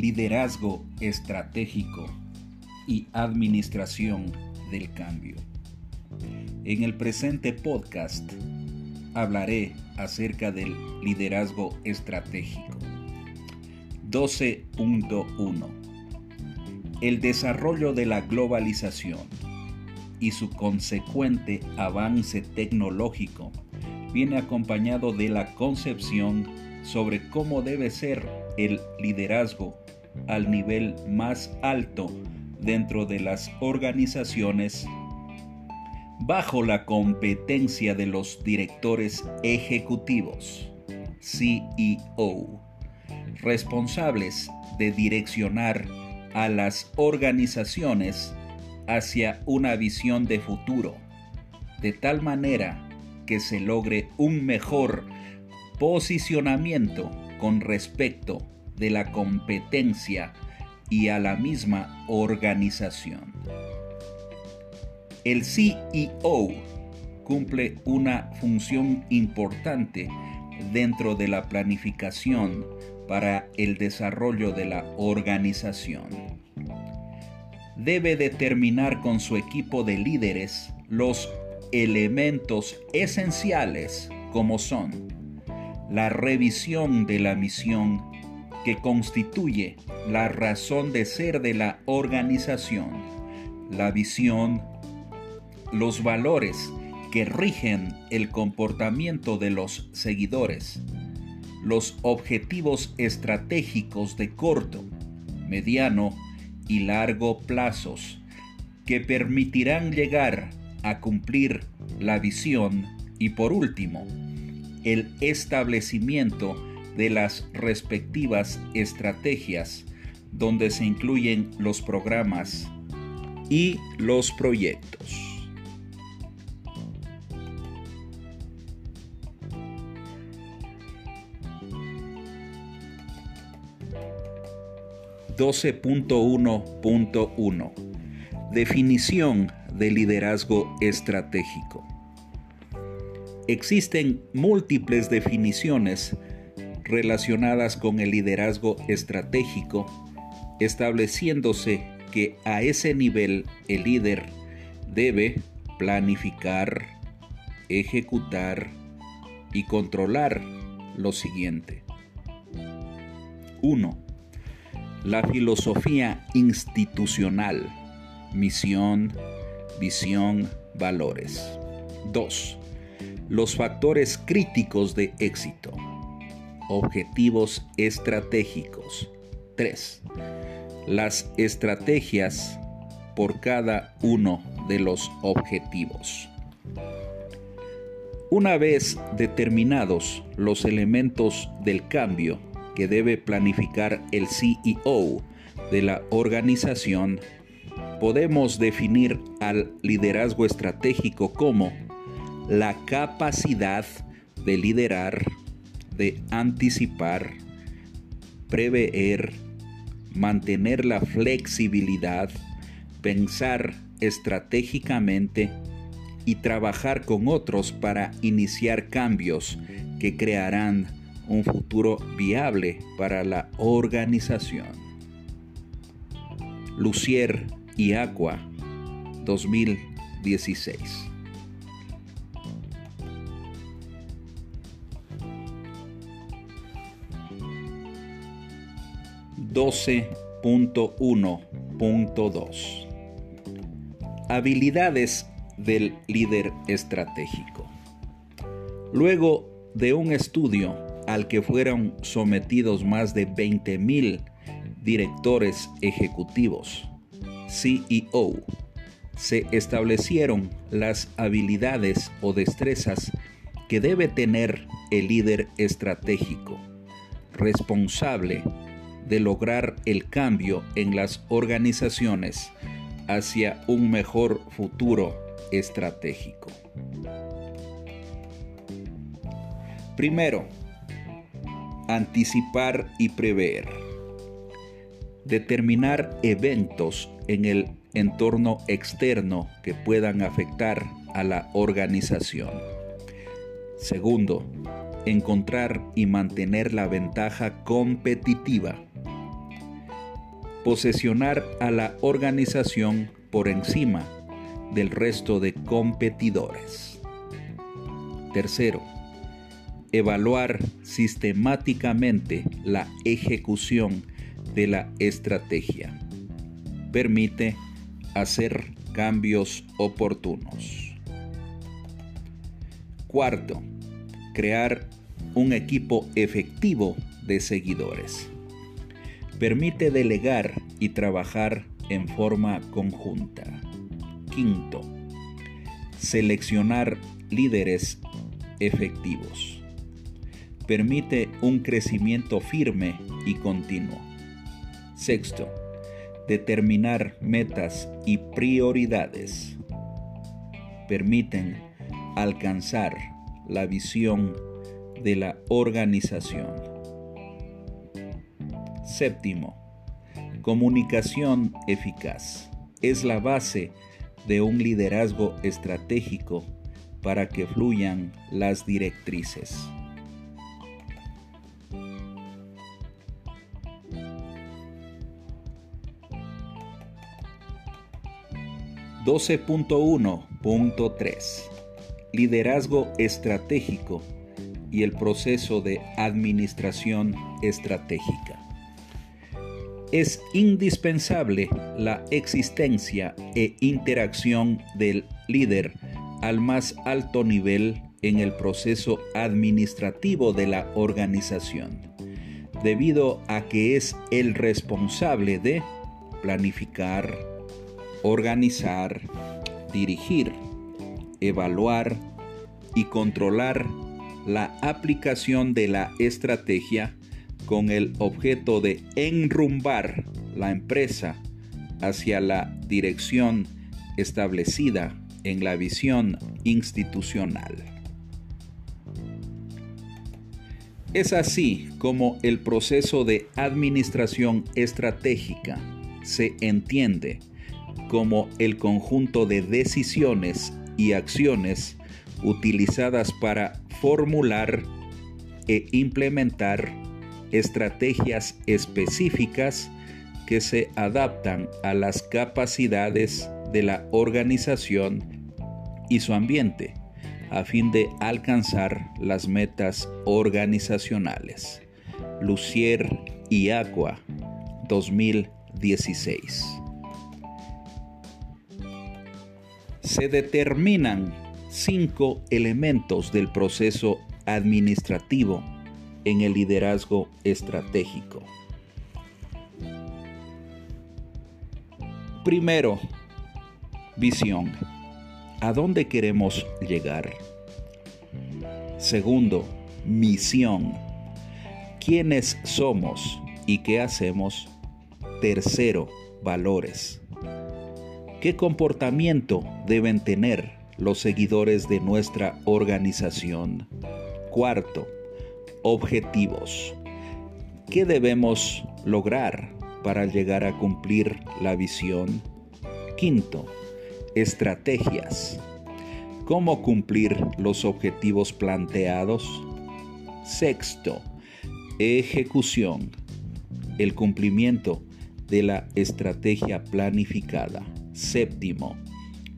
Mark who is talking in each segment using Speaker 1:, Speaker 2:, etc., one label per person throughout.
Speaker 1: liderazgo estratégico y administración del cambio. En el presente podcast hablaré acerca del liderazgo estratégico. 12.1 El desarrollo de la globalización y su consecuente avance tecnológico viene acompañado de la concepción sobre cómo debe ser el liderazgo al nivel más alto dentro de las organizaciones bajo la competencia de los directores ejecutivos, CEO, responsables de direccionar a las organizaciones hacia una visión de futuro, de tal manera que se logre un mejor posicionamiento con respecto de la competencia y a la misma organización. El CEO cumple una función importante dentro de la planificación para el desarrollo de la organización. Debe determinar con su equipo de líderes los elementos esenciales como son la revisión de la misión que constituye la razón de ser de la organización, la visión, los valores que rigen el comportamiento de los seguidores, los objetivos estratégicos de corto, mediano y largo plazos que permitirán llegar a cumplir la visión y por último, el establecimiento de las respectivas estrategias donde se incluyen los programas y los proyectos. .1.1 Definición de liderazgo estratégico. Existen múltiples definiciones relacionadas con el liderazgo estratégico, estableciéndose que a ese nivel el líder debe planificar, ejecutar y controlar lo siguiente. 1. La filosofía institucional, misión, visión, valores. 2. Los factores críticos de éxito. Objetivos estratégicos. 3. Las estrategias por cada uno de los objetivos. Una vez determinados los elementos del cambio que debe planificar el CEO de la organización, podemos definir al liderazgo estratégico como la capacidad de liderar de anticipar, prever, mantener la flexibilidad, pensar estratégicamente y trabajar con otros para iniciar cambios que crearán un futuro viable para la organización. Lucier y Aqua 2016 12.1.2 Habilidades del líder estratégico. Luego de un estudio al que fueron sometidos más de 20.000 directores ejecutivos, CEO, se establecieron las habilidades o destrezas que debe tener el líder estratégico, responsable de lograr el cambio en las organizaciones hacia un mejor futuro estratégico. Primero, anticipar y prever. Determinar eventos en el entorno externo que puedan afectar a la organización. Segundo, encontrar y mantener la ventaja competitiva posesionar a la organización por encima del resto de competidores. Tercero, evaluar sistemáticamente la ejecución de la estrategia. Permite hacer cambios oportunos. Cuarto, crear un equipo efectivo de seguidores. Permite delegar y trabajar en forma conjunta. Quinto, seleccionar líderes efectivos. Permite un crecimiento firme y continuo. Sexto, determinar metas y prioridades. Permiten alcanzar la visión de la organización. Séptimo, comunicación eficaz. Es la base de un liderazgo estratégico para que fluyan las directrices. 12.1.3 Liderazgo estratégico y el proceso de administración estratégica. Es indispensable la existencia e interacción del líder al más alto nivel en el proceso administrativo de la organización, debido a que es el responsable de planificar, organizar, dirigir, evaluar y controlar la aplicación de la estrategia con el objeto de enrumbar la empresa hacia la dirección establecida en la visión institucional. Es así como el proceso de administración estratégica se entiende como el conjunto de decisiones y acciones utilizadas para formular e implementar estrategias específicas que se adaptan a las capacidades de la organización y su ambiente a fin de alcanzar las metas organizacionales. Lucier y Aqua 2016 se determinan cinco elementos del proceso administrativo en el liderazgo estratégico. Primero, visión. ¿A dónde queremos llegar? Segundo, misión. ¿Quiénes somos y qué hacemos? Tercero, valores. ¿Qué comportamiento deben tener los seguidores de nuestra organización? Cuarto, objetivos. ¿Qué debemos lograr para llegar a cumplir la visión? Quinto, estrategias. ¿Cómo cumplir los objetivos planteados? Sexto, ejecución. El cumplimiento de la estrategia planificada. Séptimo,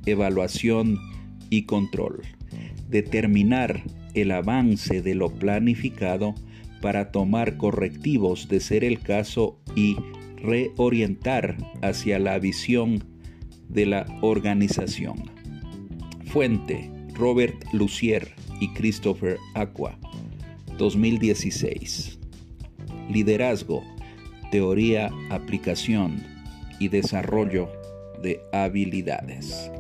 Speaker 1: evaluación y control. Determinar el avance de lo planificado para tomar correctivos de ser el caso y reorientar hacia la visión de la organización. Fuente Robert Lucier y Christopher Aqua 2016 Liderazgo, Teoría, Aplicación y Desarrollo de habilidades.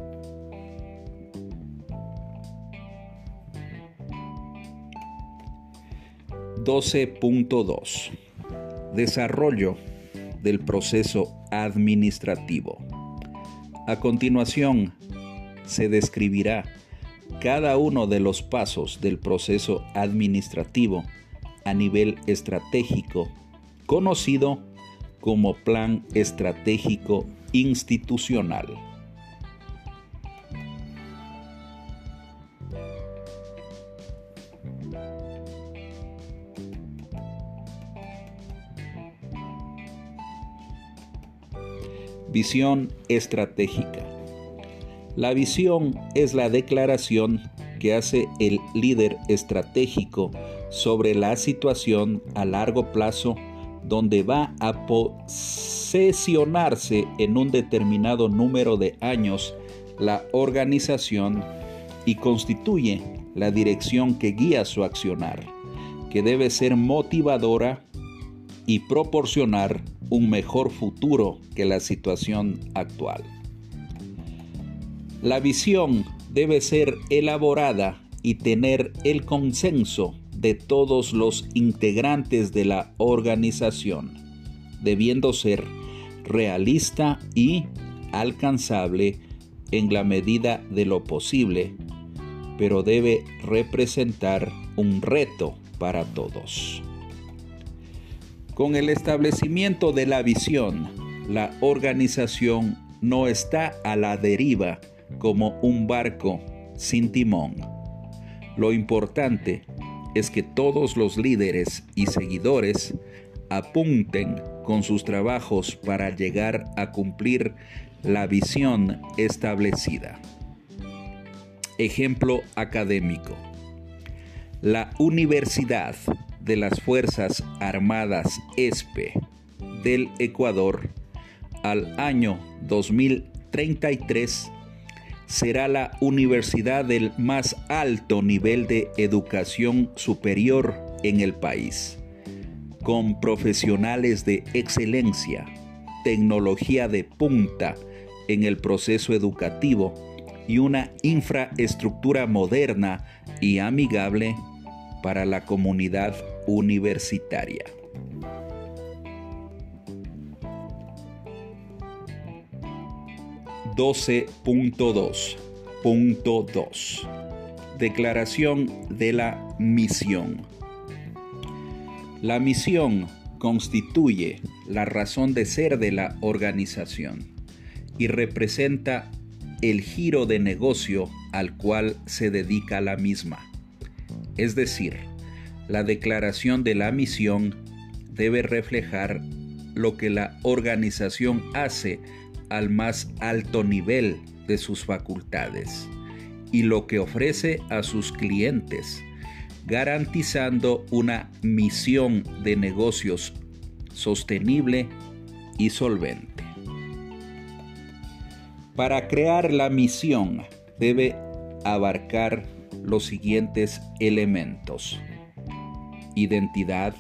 Speaker 1: ...12.2... Desarrollo del proceso administrativo. A continuación, se describirá cada uno de los pasos del proceso administrativo a nivel estratégico, conocido como Plan Estratégico institucional. Visión estratégica. La visión es la declaración que hace el líder estratégico sobre la situación a largo plazo donde va a posesionarse en un determinado número de años la organización y constituye la dirección que guía su accionar, que debe ser motivadora y proporcionar un mejor futuro que la situación actual. La visión debe ser elaborada y tener el consenso de todos los integrantes de la organización, debiendo ser realista y alcanzable en la medida de lo posible, pero debe representar un reto para todos. Con el establecimiento de la visión, la organización no está a la deriva como un barco sin timón. Lo importante es que todos los líderes y seguidores apunten con sus trabajos para llegar a cumplir la visión establecida. Ejemplo académico. La Universidad de las Fuerzas Armadas ESPE del Ecuador al año 2033 será la universidad del más alto nivel de educación superior en el país, con profesionales de excelencia, tecnología de punta en el proceso educativo y una infraestructura moderna y amigable para la comunidad universitaria. 12.2.2 Declaración de la misión. La misión constituye la razón de ser de la organización y representa el giro de negocio al cual se dedica la misma. Es decir, la declaración de la misión debe reflejar lo que la organización hace al más alto nivel de sus facultades y lo que ofrece a sus clientes, garantizando una misión de negocios sostenible y solvente. Para crear la misión debe abarcar los siguientes elementos. Identidad,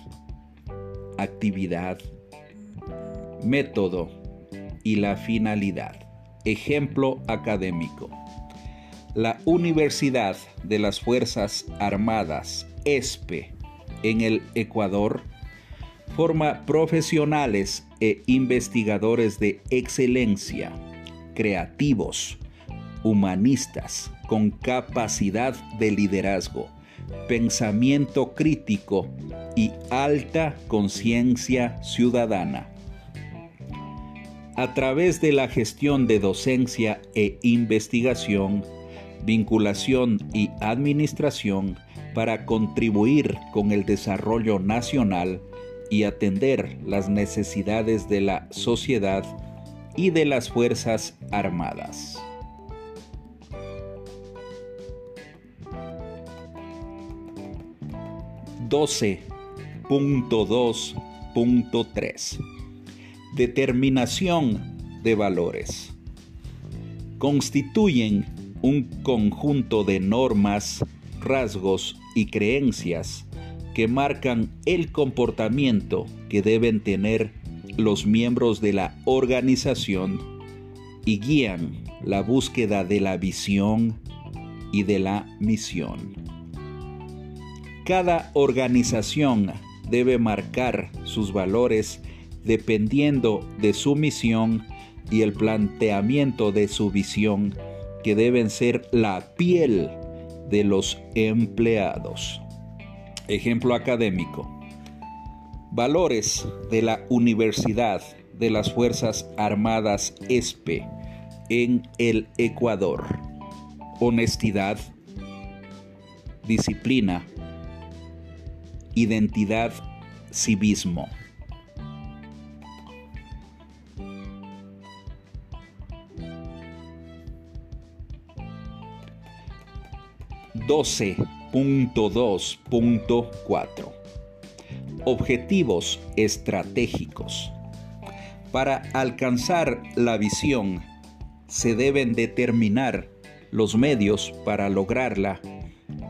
Speaker 1: actividad, método, y la finalidad. Ejemplo académico. La Universidad de las Fuerzas Armadas, ESPE, en el Ecuador, forma profesionales e investigadores de excelencia, creativos, humanistas, con capacidad de liderazgo, pensamiento crítico y alta conciencia ciudadana a través de la gestión de docencia e investigación, vinculación y administración para contribuir con el desarrollo nacional y atender las necesidades de la sociedad y de las Fuerzas Armadas. .2.3 determinación de valores. Constituyen un conjunto de normas, rasgos y creencias que marcan el comportamiento que deben tener los miembros de la organización y guían la búsqueda de la visión y de la misión. Cada organización debe marcar sus valores dependiendo de su misión y el planteamiento de su visión, que deben ser la piel de los empleados. Ejemplo académico. Valores de la Universidad de las Fuerzas Armadas ESPE en el Ecuador. Honestidad, disciplina, identidad civismo. Doce. 2.4 Objetivos estratégicos. Para alcanzar la visión, se deben determinar los medios para lograrla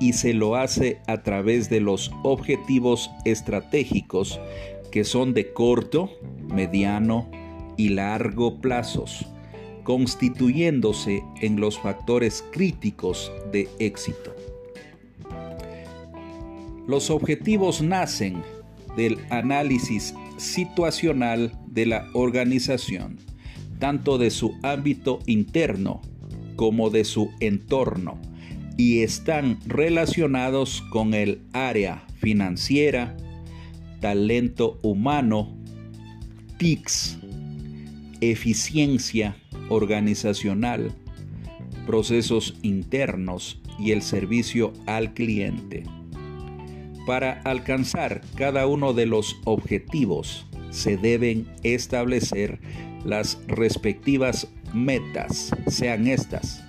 Speaker 1: y se lo hace a través de los objetivos estratégicos que son de corto, mediano y largo plazos, constituyéndose en los factores críticos de éxito. Los objetivos nacen del análisis situacional de la organización, tanto de su ámbito interno como de su entorno, y están relacionados con el área financiera, talento humano, TICS, eficiencia organizacional, procesos internos y el servicio al cliente. Para alcanzar cada uno de los objetivos se deben establecer las respectivas metas, sean estas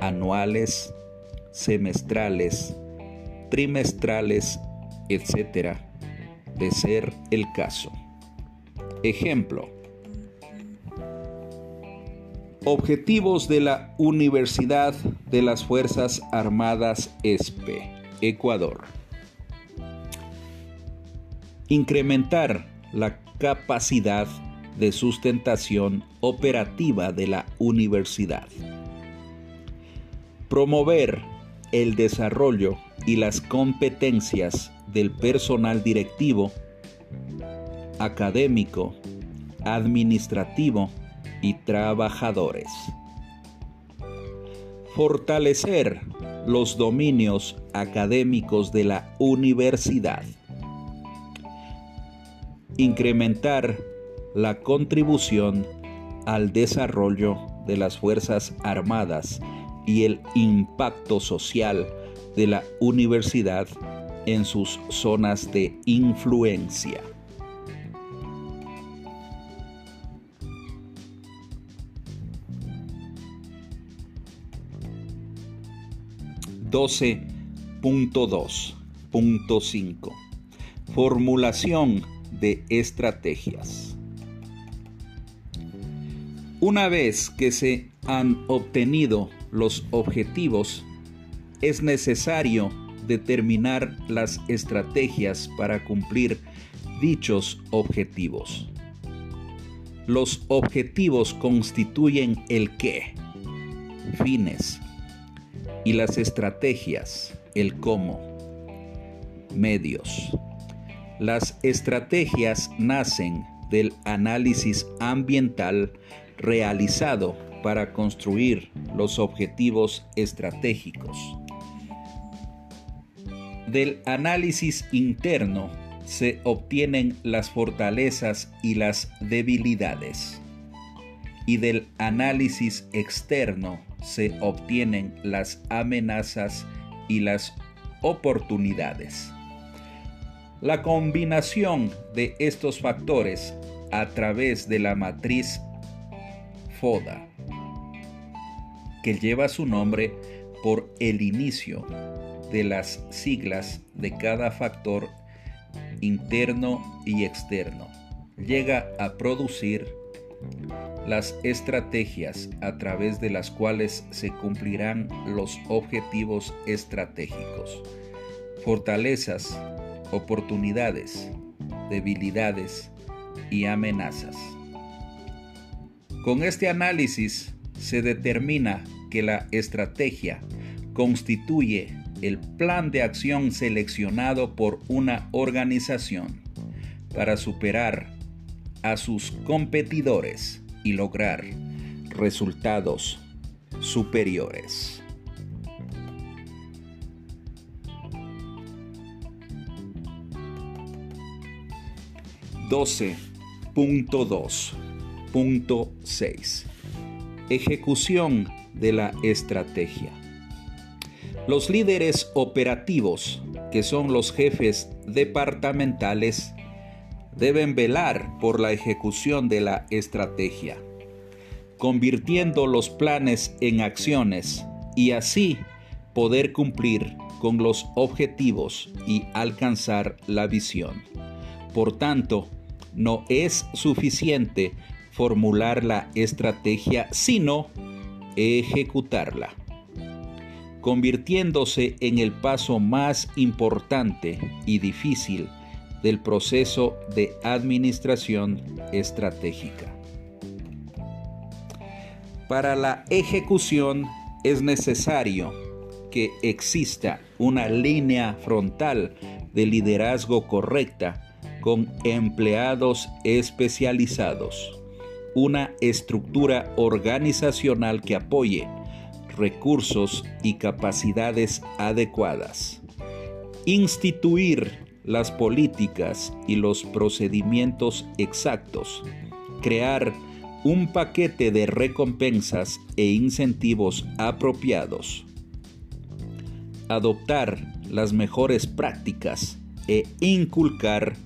Speaker 1: anuales, semestrales, trimestrales, etc., de ser el caso. Ejemplo. Objetivos de la Universidad de las Fuerzas Armadas ESPE, Ecuador. Incrementar la capacidad de sustentación operativa de la universidad. Promover el desarrollo y las competencias del personal directivo, académico, administrativo y trabajadores. Fortalecer los dominios académicos de la universidad incrementar la contribución al desarrollo de las Fuerzas Armadas y el impacto social de la universidad en sus zonas de influencia. .2.5 Formulación de estrategias. Una vez que se han obtenido los objetivos, es necesario determinar las estrategias para cumplir dichos objetivos. Los objetivos constituyen el qué, fines, y las estrategias, el cómo, medios. Las estrategias nacen del análisis ambiental realizado para construir los objetivos estratégicos. Del análisis interno se obtienen las fortalezas y las debilidades. Y del análisis externo se obtienen las amenazas y las oportunidades. La combinación de estos factores a través de la matriz FODA, que lleva su nombre por el inicio de las siglas de cada factor interno y externo, llega a producir las estrategias a través de las cuales se cumplirán los objetivos estratégicos, fortalezas oportunidades, debilidades y amenazas. Con este análisis se determina que la estrategia constituye el plan de acción seleccionado por una organización para superar a sus competidores y lograr resultados superiores. 12.2.6 Ejecución de la estrategia. Los líderes operativos, que son los jefes departamentales, deben velar por la ejecución de la estrategia, convirtiendo los planes en acciones y así poder cumplir con los objetivos y alcanzar la visión. Por tanto, no es suficiente formular la estrategia, sino ejecutarla, convirtiéndose en el paso más importante y difícil del proceso de administración estratégica. Para la ejecución es necesario que exista una línea frontal de liderazgo correcta con empleados especializados, una estructura organizacional que apoye recursos y capacidades adecuadas, instituir las políticas y los procedimientos exactos, crear un paquete de recompensas e incentivos apropiados, adoptar las mejores prácticas e inculcar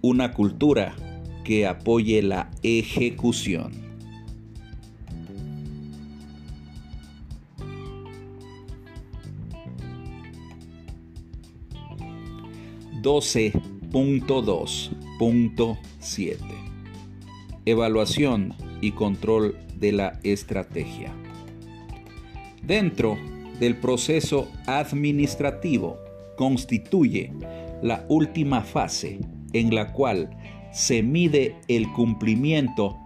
Speaker 1: una cultura que apoye la ejecución. .2.7 Evaluación y control de la estrategia. Dentro del proceso administrativo constituye la última fase en la cual se mide el cumplimiento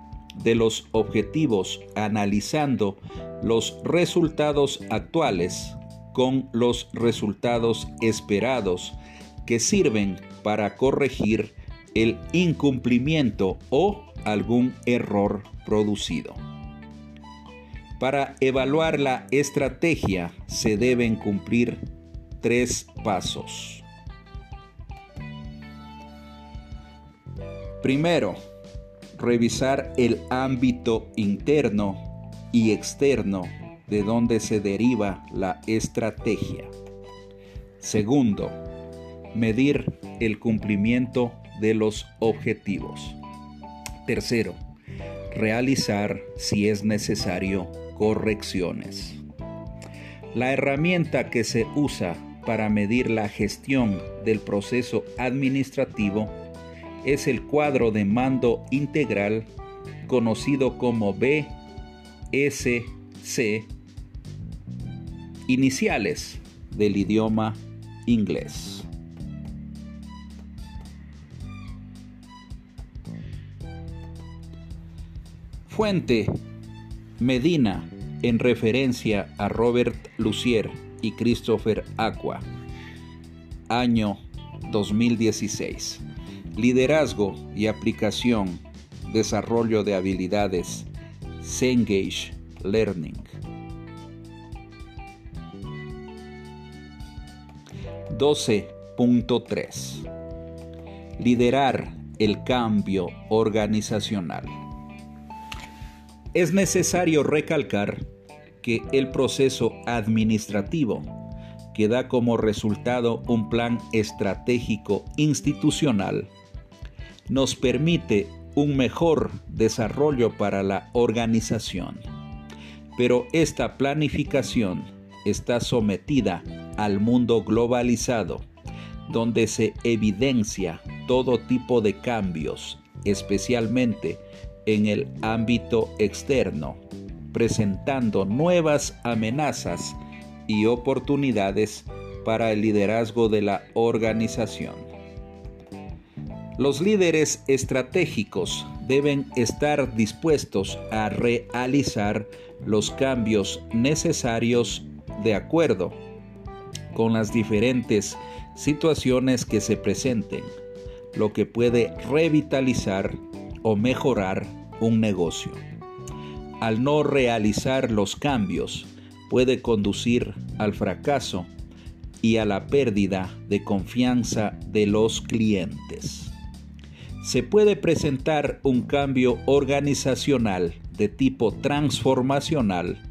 Speaker 1: de los objetivos analizando los resultados actuales con los resultados esperados que sirven para corregir el incumplimiento o algún error producido. Para evaluar la estrategia se deben cumplir tres pasos. Primero, revisar el ámbito interno y externo de donde se deriva la estrategia. Segundo, medir el cumplimiento de los objetivos. Tercero, realizar, si es necesario, correcciones. La herramienta que se usa para medir la gestión del proceso administrativo es el cuadro de mando integral conocido como BSC, iniciales del idioma inglés. Fuente Medina en referencia a Robert Lucier y Christopher Aqua. Año 2016. Liderazgo y aplicación, desarrollo de habilidades, Cengage Learning. 12.3 Liderar el cambio organizacional. Es necesario recalcar que el proceso administrativo que da como resultado un plan estratégico institucional nos permite un mejor desarrollo para la organización. Pero esta planificación está sometida al mundo globalizado, donde se evidencia todo tipo de cambios, especialmente en el ámbito externo, presentando nuevas amenazas y oportunidades para el liderazgo de la organización. Los líderes estratégicos deben estar dispuestos a realizar los cambios necesarios de acuerdo con las diferentes situaciones que se presenten, lo que puede revitalizar o mejorar un negocio. Al no realizar los cambios, puede conducir al fracaso y a la pérdida de confianza de los clientes se puede presentar un cambio organizacional de tipo transformacional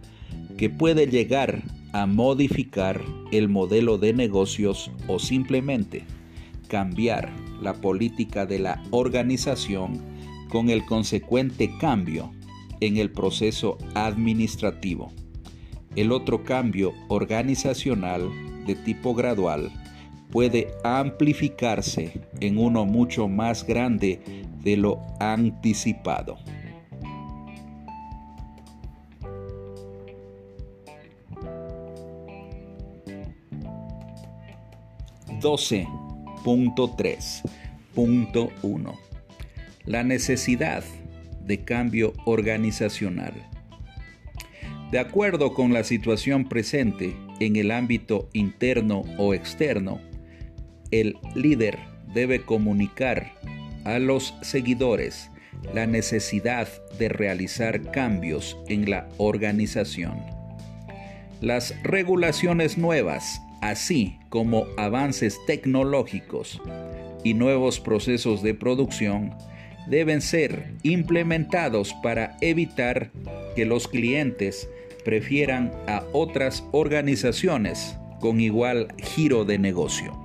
Speaker 1: que puede llegar a modificar el modelo de negocios o simplemente cambiar la política de la organización con el consecuente cambio en el proceso administrativo. El otro cambio organizacional de tipo gradual puede amplificarse en uno mucho más grande de lo anticipado. 12.3.1 La necesidad de cambio organizacional. De acuerdo con la situación presente en el ámbito interno o externo, el líder debe comunicar a los seguidores la necesidad de realizar cambios en la organización. Las regulaciones nuevas así como avances tecnológicos y nuevos procesos de producción deben ser implementados para evitar que los clientes prefieran a otras organizaciones con igual giro de negocio.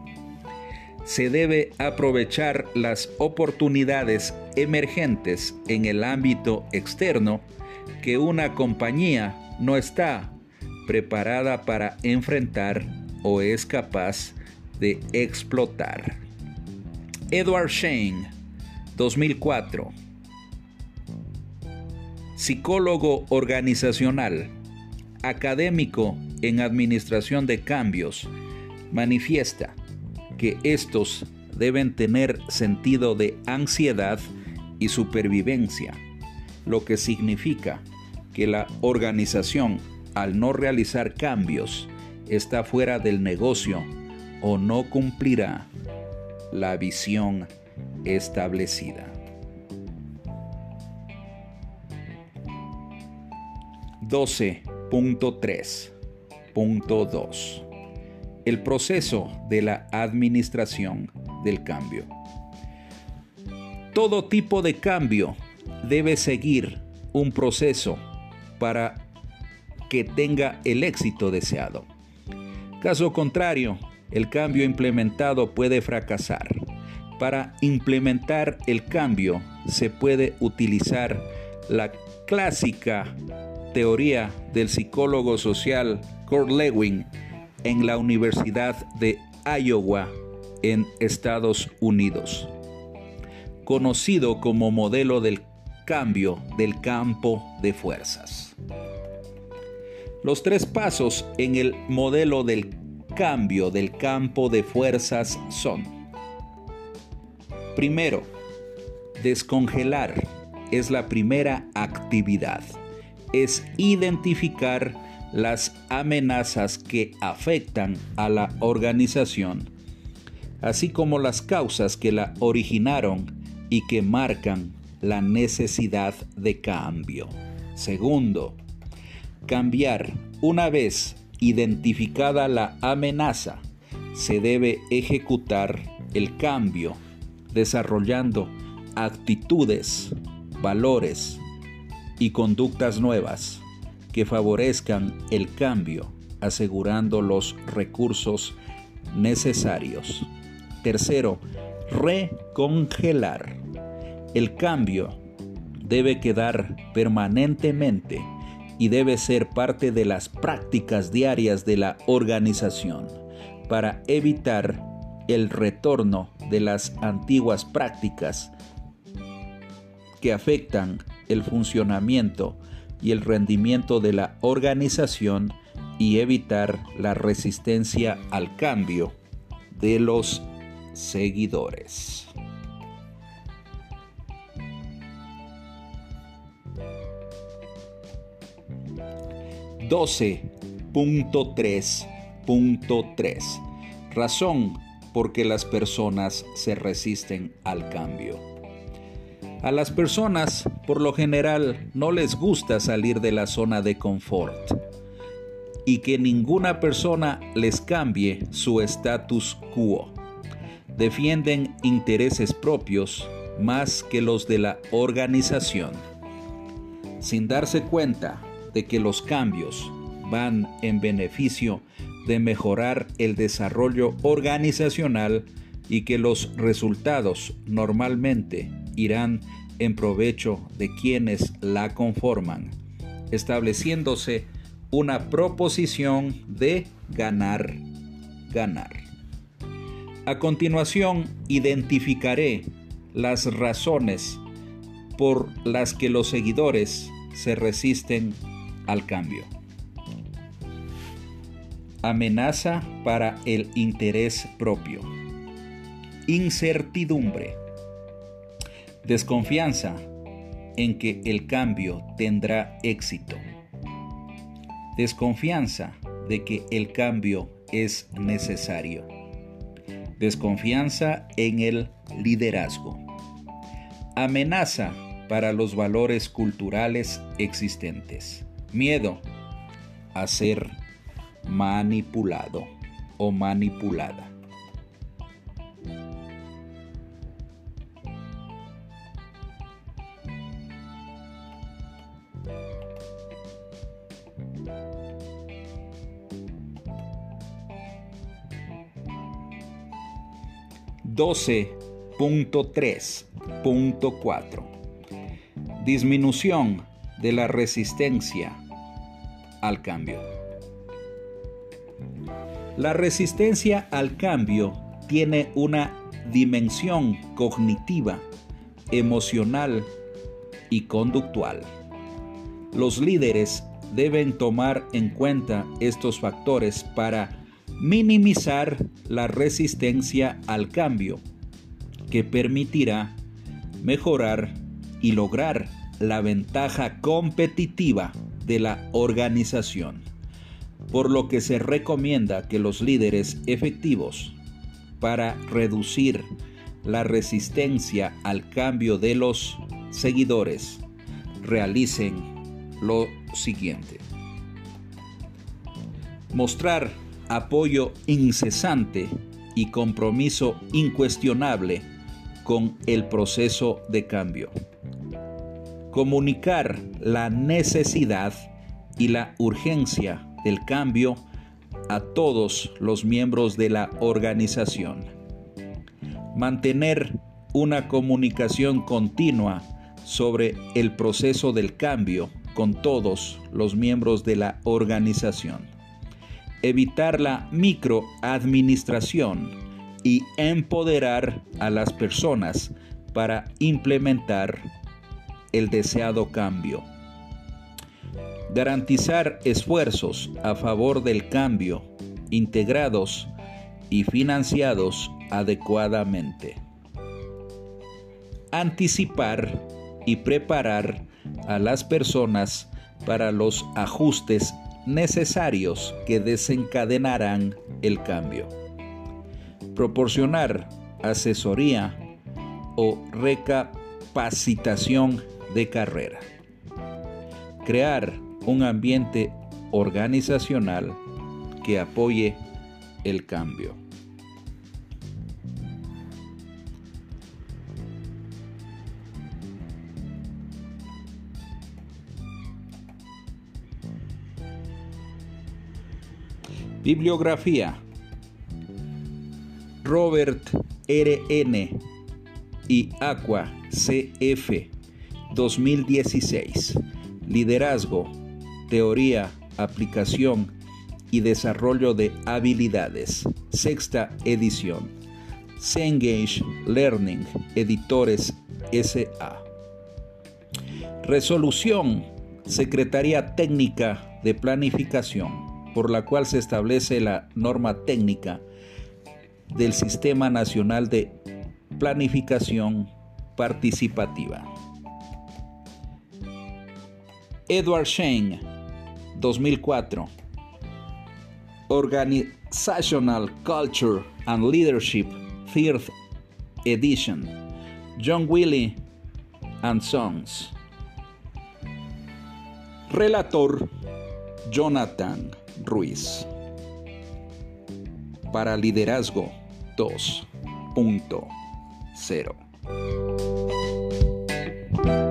Speaker 1: Se debe aprovechar las oportunidades emergentes en el ámbito externo que una compañía no está preparada para enfrentar o es capaz de explotar. Edward Shane, 2004. Psicólogo organizacional, académico en administración de cambios, manifiesta que estos deben tener sentido de ansiedad y supervivencia, lo que significa que la organización, al no realizar cambios, está fuera del negocio o no cumplirá la visión establecida. 12.3.2 El proceso de la administración del cambio. Todo tipo de cambio debe seguir un proceso para que tenga el éxito deseado. Caso contrario, el cambio implementado puede fracasar. Para implementar el cambio se puede utilizar la clásica teoría del psicólogo social Kurt Lewin en la Universidad de Iowa en Estados Unidos, conocido como modelo del cambio del campo de fuerzas. Los tres pasos en el modelo del cambio del campo de fuerzas son. Primero, descongelar es la primera actividad. Es identificar las amenazas que afectan a la organización, así como las causas que la originaron y que marcan la necesidad de cambio. Segundo, cambiar una vez identificada la amenaza. Se debe ejecutar el cambio desarrollando actitudes, valores y conductas nuevas que favorezcan el cambio, asegurando los recursos necesarios. Tercero, recongelar. El cambio debe quedar permanentemente y debe ser parte de las prácticas diarias de la organización para evitar el retorno de las antiguas prácticas que afectan el funcionamiento y el rendimiento de la organización y evitar la resistencia al cambio de los seguidores. 12.3.3 Razón porque las personas se resisten al cambio. A las personas, por lo general, no les gusta salir de la zona de confort y que ninguna persona les cambie su status quo. Defienden intereses propios más que los de la organización. Sin darse cuenta, de que los cambios van en beneficio de mejorar el desarrollo organizacional y que los resultados normalmente irán en provecho de quienes la conforman, estableciéndose una proposición de ganar, ganar. A continuación, identificaré las razones por las que los seguidores se resisten al cambio. Amenaza para el interés propio. Incertidumbre. Desconfianza en que el cambio tendrá éxito. Desconfianza de que el cambio es necesario. Desconfianza en el liderazgo. Amenaza para los valores culturales existentes. Miedo a ser manipulado o manipulada. Doce punto tres punto cuatro disminución de la resistencia al cambio. La resistencia al cambio tiene una dimensión cognitiva, emocional y conductual. Los líderes deben tomar en cuenta estos factores para minimizar la resistencia al cambio, que permitirá mejorar y lograr la ventaja competitiva de la organización, por lo que se recomienda que los líderes efectivos para reducir la resistencia al cambio de los seguidores realicen lo siguiente. Mostrar apoyo incesante y compromiso incuestionable con el proceso de cambio comunicar la necesidad y la urgencia del cambio a todos los miembros de la organización. Mantener una comunicación continua sobre el proceso del cambio con todos los miembros de la organización. Evitar la microadministración y empoderar a las personas para implementar el deseado cambio. Garantizar esfuerzos a favor del cambio, integrados y financiados adecuadamente. Anticipar y preparar a las personas para los ajustes necesarios que desencadenarán el cambio. Proporcionar asesoría o recapacitación de carrera. Crear un ambiente organizacional que apoye el cambio. Bibliografía. Robert R.N. y Aqua C.F. 2016. Liderazgo, teoría, aplicación y desarrollo de habilidades. Sexta edición. Cengage Learning, Editores SA. Resolución, Secretaría Técnica de Planificación, por la cual se establece la norma técnica del Sistema Nacional de Planificación Participativa. Edward Shane, 2004. Organizational Culture and Leadership, 3rd edition. John Willie and Sons. Relator Jonathan Ruiz. Para liderazgo 2.0.